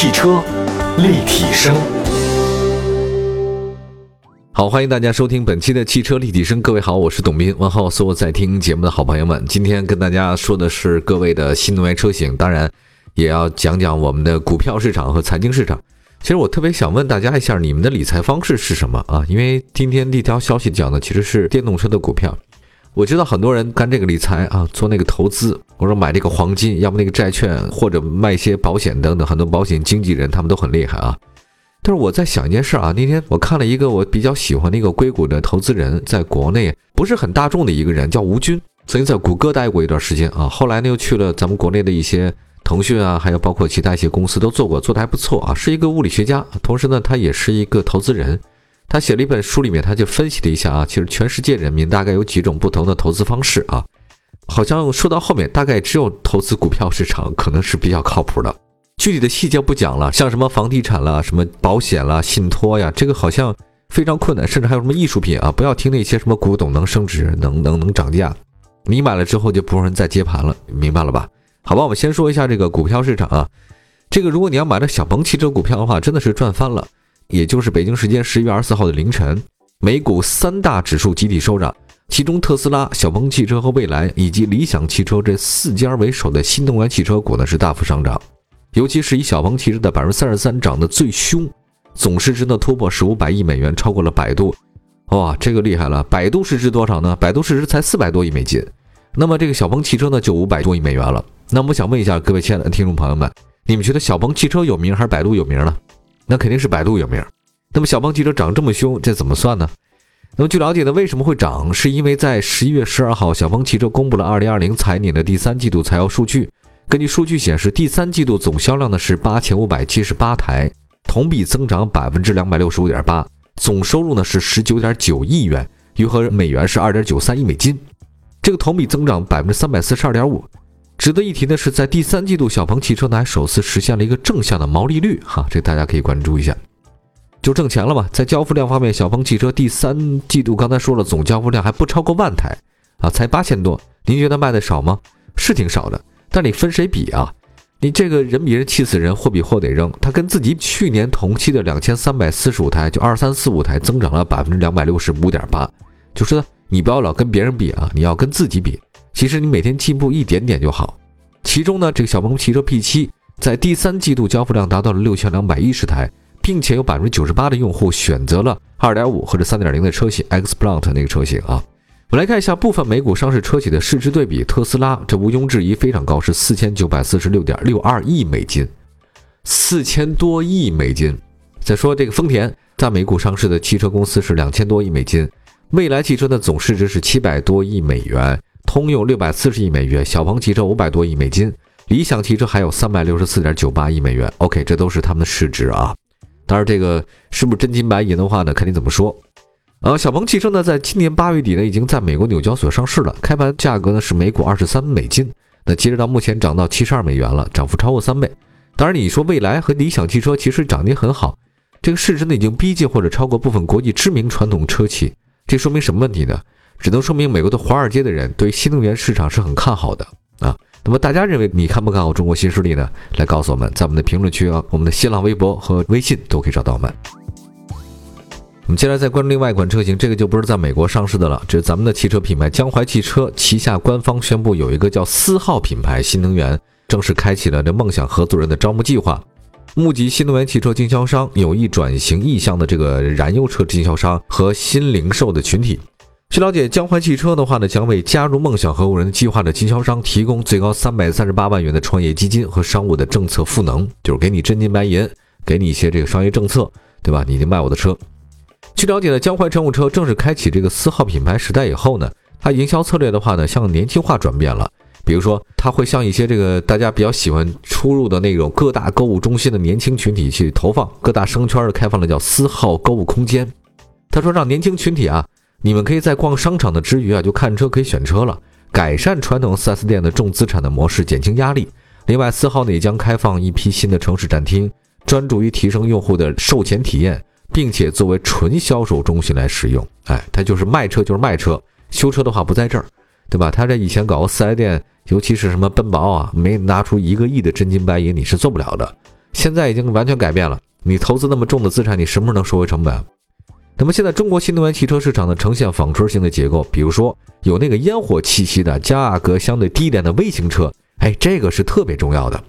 汽车立体声，好，欢迎大家收听本期的汽车立体声。各位好，我是董斌，问候所有在听节目的好朋友们。今天跟大家说的是各位的新能源车型，当然也要讲讲我们的股票市场和财经市场。其实我特别想问大家一下，你们的理财方式是什么啊？因为今天一条消息讲的其实是电动车的股票。我知道很多人干这个理财啊，做那个投资，或者买这个黄金，要么那个债券，或者卖一些保险等等，很多保险经纪人他们都很厉害啊。但是我在想一件事啊，那天我看了一个我比较喜欢的一个硅谷的投资人，在国内不是很大众的一个人，叫吴军，曾经在谷歌待过一段时间啊，后来呢又去了咱们国内的一些腾讯啊，还有包括其他一些公司都做过，做的还不错啊，是一个物理学家，同时呢他也是一个投资人。他写了一本书，里面他就分析了一下啊，其实全世界人民大概有几种不同的投资方式啊，好像说到后面，大概只有投资股票市场可能是比较靠谱的。具体的细节不讲了，像什么房地产啦、什么保险啦、信托呀，这个好像非常困难，甚至还有什么艺术品啊，不要听那些什么古董能升值、能能能涨价，你买了之后就不用人再接盘了，明白了吧？好吧，我们先说一下这个股票市场啊，这个如果你要买的小鹏汽车股票的话，真的是赚翻了。也就是北京时间十一月二十四号的凌晨，美股三大指数集体收涨，其中特斯拉、小鹏汽车和蔚来以及理想汽车这四家为首的新能源汽车股呢是大幅上涨，尤其是以小鹏汽车的百分之三十三涨得最凶，总市值呢突破十五百亿美元，超过了百度。哇，这个厉害了！百度市值多少呢？百度市值才四百多亿美金，那么这个小鹏汽车呢就五百多亿美元了。那我想问一下各位亲爱的听众朋友们，你们觉得小鹏汽车有名还是百度有名呢？那肯定是百度有名。那么小鹏汽车涨这么凶，这怎么算呢？那么据了解呢，为什么会涨？是因为在十一月十二号，小鹏汽车公布了二零二零财年的第三季度财务数据。根据数据显示，第三季度总销量呢是八千五百七十八台，同比增长百分之两百六十五点八。总收入呢是十九点九亿元，约合美元是二点九三亿美金。这个同比增长百分之三百四十二点五。值得一提的是，在第三季度，小鹏汽车呢还首次实现了一个正向的毛利率，哈，这大家可以关注一下，就挣钱了嘛。在交付量方面，小鹏汽车第三季度刚才说了，总交付量还不超过万台，啊，才八千多。您觉得卖的少吗？是挺少的，但你分谁比啊？你这个人比人气死人，货比货得扔。它跟自己去年同期的两千三百四十五台，就二三四五台，增长了百分之两百六十五点八。就是你不要老跟别人比啊，你要跟自己比。其实你每天进步一点点就好。其中呢，这个小鹏汽车 P7 在第三季度交付量达到了六千两百一十台，并且有百分之九十八的用户选择了二点五或者三点零的车型 X Plant 那个车型啊。我们来看一下部分美股上市车企的市值对比，特斯拉这毋庸置疑非常高，是四千九百四十六点六二亿美金，四千多亿美金。再说这个丰田在美股上市的汽车公司是两千多亿美金，蔚来汽车的总市值是七百多亿美元。通用六百四十亿美元，小鹏汽车五百多亿美金，理想汽车还有三百六十四点九八亿美元。OK，这都是他们的市值啊。当然，这个是不是真金白银的话呢？看你怎么说。呃，小鹏汽车呢，在今年八月底呢，已经在美国纽交所上市了，开盘价格呢是每股二十三美金。那截止到目前涨到七十二美元了，涨幅超过三倍。当然，你说蔚来和理想汽车其实涨得很好，这个市值呢已经逼近或者超过部分国际知名传统车企，这说明什么问题呢？只能说明美国的华尔街的人对新能源市场是很看好的啊。那么大家认为你看不看好中国新势力呢？来告诉我们，在我们的评论区啊，我们的新浪微博和微信都可以找到我们。我们接下来再关注另外一款车型，这个就不是在美国上市的了，这是咱们的汽车品牌江淮汽车旗下官方宣布有一个叫思浩品牌新能源正式开启了这梦想合作人的招募计划，募集新能源汽车经销商、有意转型意向的这个燃油车经销商和新零售的群体。据了解，江淮汽车的话呢，将为加入梦想合伙人计划的经销商提供最高三百三十八万元的创业基金和商务的政策赋能，就是给你真金白银，给你一些这个商业政策，对吧？你就卖我的车。据了解呢，江淮乘务车正式开启这个四号品牌时代以后呢，它营销策略的话呢，向年轻化转变了。比如说，它会向一些这个大家比较喜欢出入的那种各大购物中心的年轻群体去投放，各大商圈开放了叫四号购物空间。他说，让年轻群体啊。你们可以在逛商场的之余啊，就看车可以选车了，改善传统 4S 店的重资产的模式，减轻压力。另外，四号呢也将开放一批新的城市展厅，专注于提升用户的售前体验，并且作为纯销售中心来使用。哎，它就是卖车就是卖车，修车的话不在这儿，对吧？他这以前搞个 4S 店，尤其是什么奔宝啊，没拿出一个亿的真金白银，你是做不了的。现在已经完全改变了。你投资那么重的资产，你什么时候能收回成本？那么现在中国新能源汽车市场呢，呈现纺锤型的结构，比如说有那个烟火气息的、价格相对低廉的微型车，哎，这个是特别重要的。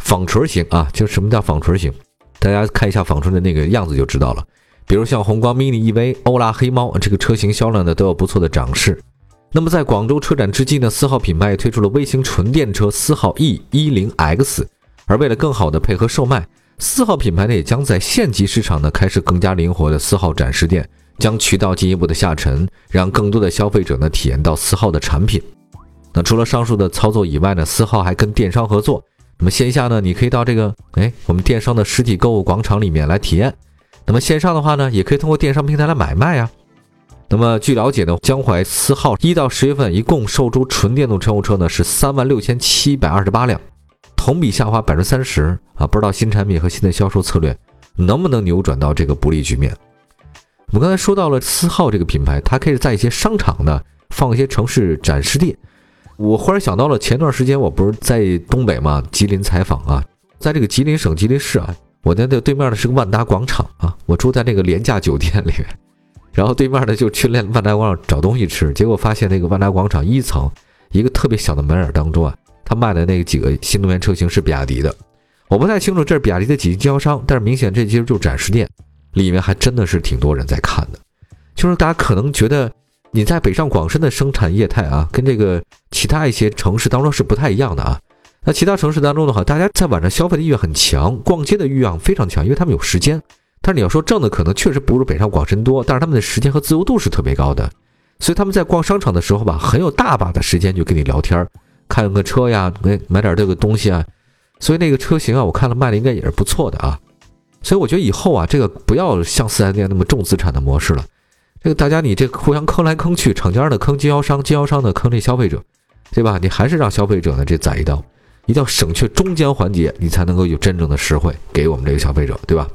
纺锤型啊，就什么叫纺锤型？大家看一下纺锤的那个样子就知道了。比如像宏光 mini EV、欧拉黑猫这个车型销量呢都有不错的涨势。那么在广州车展之际呢，四号品牌也推出了微型纯电车四号 E 一零 X，而为了更好的配合售卖。四号品牌呢，也将在县级市场呢开始更加灵活的四号展示店，将渠道进一步的下沉，让更多的消费者呢体验到四号的产品。那除了上述的操作以外呢，四号还跟电商合作。那么线下呢，你可以到这个哎我们电商的实体购物广场里面来体验。那么线上的话呢，也可以通过电商平台来买卖呀。那么据了解呢，江淮四号一到十月份一共售出纯电动乘用车呢是三万六千七百二十八辆。同比下滑百分之三十啊！不知道新产品和新的销售策略能不能扭转到这个不利局面。我们刚才说到了四号这个品牌，它可以在一些商场呢放一些城市展示店。我忽然想到了前段时间我不是在东北嘛，吉林采访啊，在这个吉林省吉林市啊，我那的对面呢是个万达广场啊，我住在那个廉价酒店里面，然后对面呢就去那万达广场找东西吃，结果发现那个万达广场一层一个特别小的门脸当中啊。他卖的那几个新能源车型是比亚迪的，我不太清楚这是比亚迪的几经销商，但是明显这其实就是展示店，里面还真的是挺多人在看的。就是大家可能觉得你在北上广深的生产业态啊，跟这个其他一些城市当中是不太一样的啊。那其他城市当中的话，大家在晚上消费的意愿很强，逛街的欲望非常强，因为他们有时间。但是你要说挣的可能确实不如北上广深多，但是他们的时间和自由度是特别高的，所以他们在逛商场的时候吧，很有大把的时间就跟你聊天儿。看个车呀，买买点这个东西啊，所以那个车型啊，我看了卖的应该也是不错的啊。所以我觉得以后啊，这个不要像四 S 店那么重资产的模式了。这个大家你这互相坑来坑去，厂家的坑经销商，经销商的坑这消费者，对吧？你还是让消费者呢这宰一刀，一定要省去中间环节，你才能够有真正的实惠给我们这个消费者，对吧？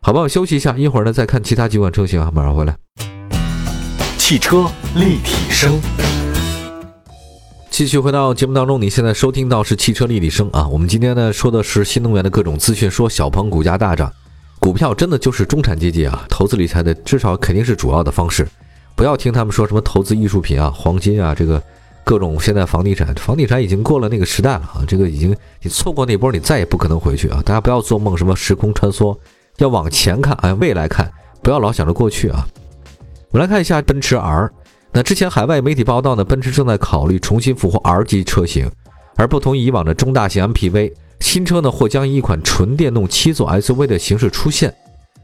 好吧，我休息一下，一会儿呢再看其他几款车型啊，马上回来。汽车立体声。继续回到节目当中，你现在收听到是汽车立体声啊。我们今天呢说的是新能源的各种资讯，说小鹏股价大涨，股票真的就是中产阶级啊投资理财的，至少肯定是主要的方式。不要听他们说什么投资艺术品啊、黄金啊，这个各种现在房地产，房地产已经过了那个时代了啊。这个已经你错过那波，你再也不可能回去啊。大家不要做梦什么时空穿梭，要往前看啊，未来看，不要老想着过去啊。我们来看一下奔驰 R。那之前海外媒体报道呢，奔驰正在考虑重新复活 R 级车型，而不同以往的中大型 MPV，新车呢或将以一款纯电动七座 SUV 的形式出现。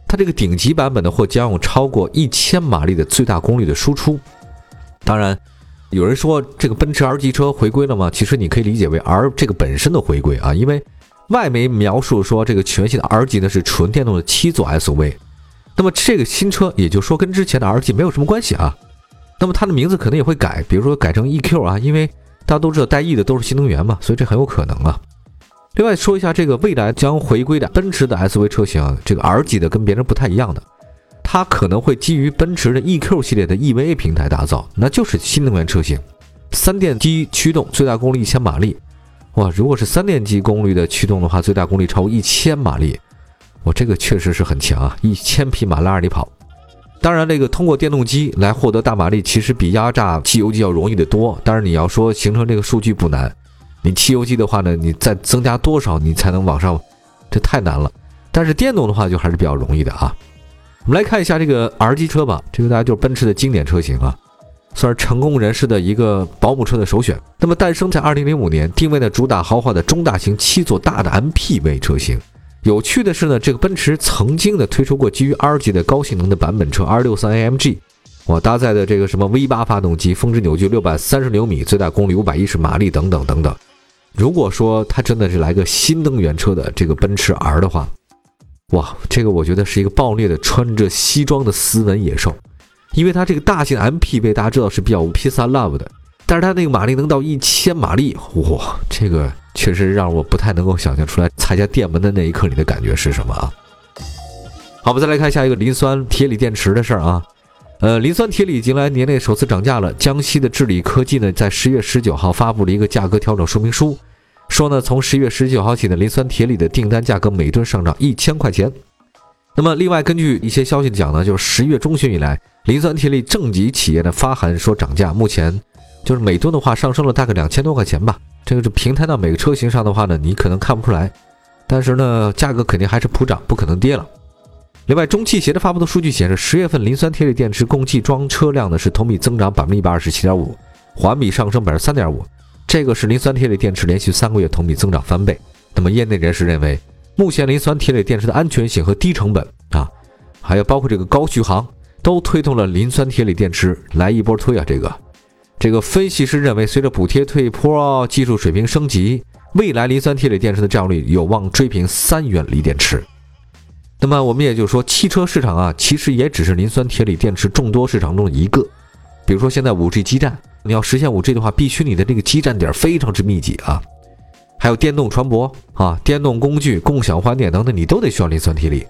它这个顶级版本呢或将有超过一千马力的最大功率的输出。当然，有人说这个奔驰 R 级车回归了吗？其实你可以理解为 R 这个本身的回归啊，因为外媒描述说这个全新的 R 级呢是纯电动的七座 SUV。那么这个新车也就说跟之前的 R 级没有什么关系啊。那么它的名字可能也会改，比如说改成 EQ 啊，因为大家都知道带 E 的都是新能源嘛，所以这很有可能啊。另外说一下这个未来将回归的奔驰的 SUV 车型，这个 R 级的跟别人不太一样的，它可能会基于奔驰的 EQ 系列的 EVA 平台打造，那就是新能源车型，三电机驱动，最大功率一千马力。哇，如果是三电机功率的驱动的话，最大功率超过一千马力，哇，这个确实是很强啊，一千匹马拉着你跑。当然，这个通过电动机来获得大马力，其实比压榨汽油机要容易得多。当然，你要说形成这个数据不难，你汽油机的话呢，你再增加多少你才能往上，这太难了。但是电动的话就还是比较容易的啊。我们来看一下这个 R 级车吧，这个大家就是奔驰的经典车型啊，算是成功人士的一个保姆车的首选。那么诞生在2005年，定位的主打豪华的中大型七座大的 MPV 车型。有趣的是呢，这个奔驰曾经的推出过基于 R 级的高性能的版本车 R63 AMG，哇，搭载的这个什么 V8 发动机，峰值扭矩六百三十牛米，最大功率五百一十马力等等等等。如果说它真的是来个新能源车的这个奔驰 R 的话，哇，这个我觉得是一个暴虐的穿着西装的斯文野兽，因为它这个大型 MPV 大家知道是比较 P 三 Love 的，但是它那个马力能到一千马力，哇，这个。确实让我不太能够想象出来，踩下电门的那一刻你的感觉是什么啊？好，我们再来看下一个磷酸铁锂电池的事儿啊。呃，磷酸铁锂迎来年内首次涨价了。江西的治理科技呢，在十月十九号发布了一个价格调整说明书。说呢，从十月十九号起呢，磷酸铁锂的订单价格每吨上涨一千块钱。那么，另外根据一些消息讲呢，就是十月中旬以来，磷酸铁锂正极企业的发函说涨价，目前就是每吨的话上升了大概两千多块钱吧。这个是平摊到每个车型上的话呢，你可能看不出来，但是呢，价格肯定还是普涨，不可能跌了。另外，中汽协的发布的数据显示，十月份磷酸铁锂电池共计装车辆呢是同比增长百分之一百二十七点五，环比上升百分之三点五，这个是磷酸铁锂电池连续三个月同比增长翻倍。那么，业内人士认为。目前磷酸铁锂电池的安全性和低成本啊，还有包括这个高续航，都推动了磷酸铁锂电池来一波推啊！这个，这个分析师认为，随着补贴退坡，技术水平升级，未来磷酸铁锂电池的占有率有望追平三元锂电池。那么我们也就是说，汽车市场啊，其实也只是磷酸铁锂电池众多市场中的一个。比如说现在五 G 基站，你要实现五 G 的话，必须你的这个基站点非常之密集啊。还有电动船舶啊，电动工具、共享换电等等，你都得需要磷酸铁锂。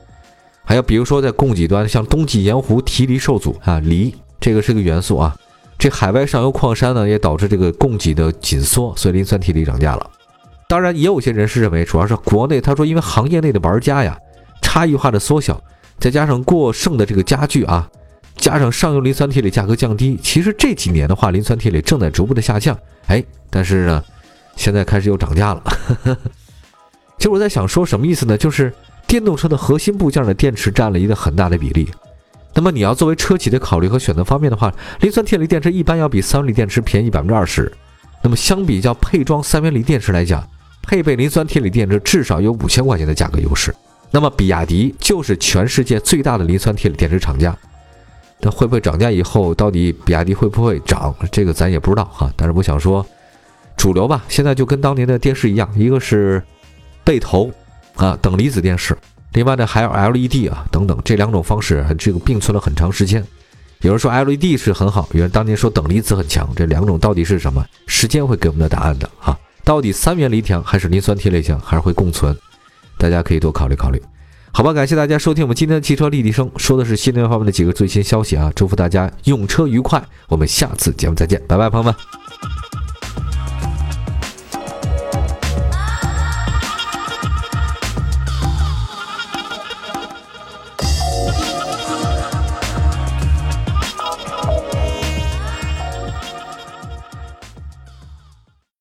还有比如说在供给端，像冬季盐湖提锂受阻啊，锂这个是个元素啊。这海外上游矿山呢，也导致这个供给的紧缩，所以磷酸铁锂涨价了。当然，也有些人士认为，主要是国内他说，因为行业内的玩家呀，差异化的缩小，再加上过剩的这个家具啊，加上上游磷酸铁锂价格降低，其实这几年的话，磷酸铁锂正在逐步的下降。哎，但是呢。现在开始又涨价了。其实我在想说什么意思呢？就是电动车的核心部件的电池占了一个很大的比例。那么你要作为车企的考虑和选择方面的话，磷酸铁锂电池一般要比三元锂电池便宜百分之二十。那么相比较配装三元锂电池来讲，配备磷酸铁锂电池至少有五千块钱的价格优势。那么比亚迪就是全世界最大的磷酸铁锂电池厂家。那会不会涨价以后，到底比亚迪会不会涨？这个咱也不知道哈。但是我想说。主流吧，现在就跟当年的电视一样，一个是背投啊，等离子电视，另外呢还有 LED 啊等等，这两种方式这个并存了很长时间。有人说 LED 是很好，有人当年说等离子很强，这两种到底是什么？时间会给我们的答案的哈。到底三元锂强还是磷酸铁锂强，还是会共存？大家可以多考虑考虑。好吧，感谢大家收听我们今天的汽车立体声，说的是新能源方面的几个最新消息啊，祝福大家用车愉快，我们下次节目再见，拜拜，朋友们。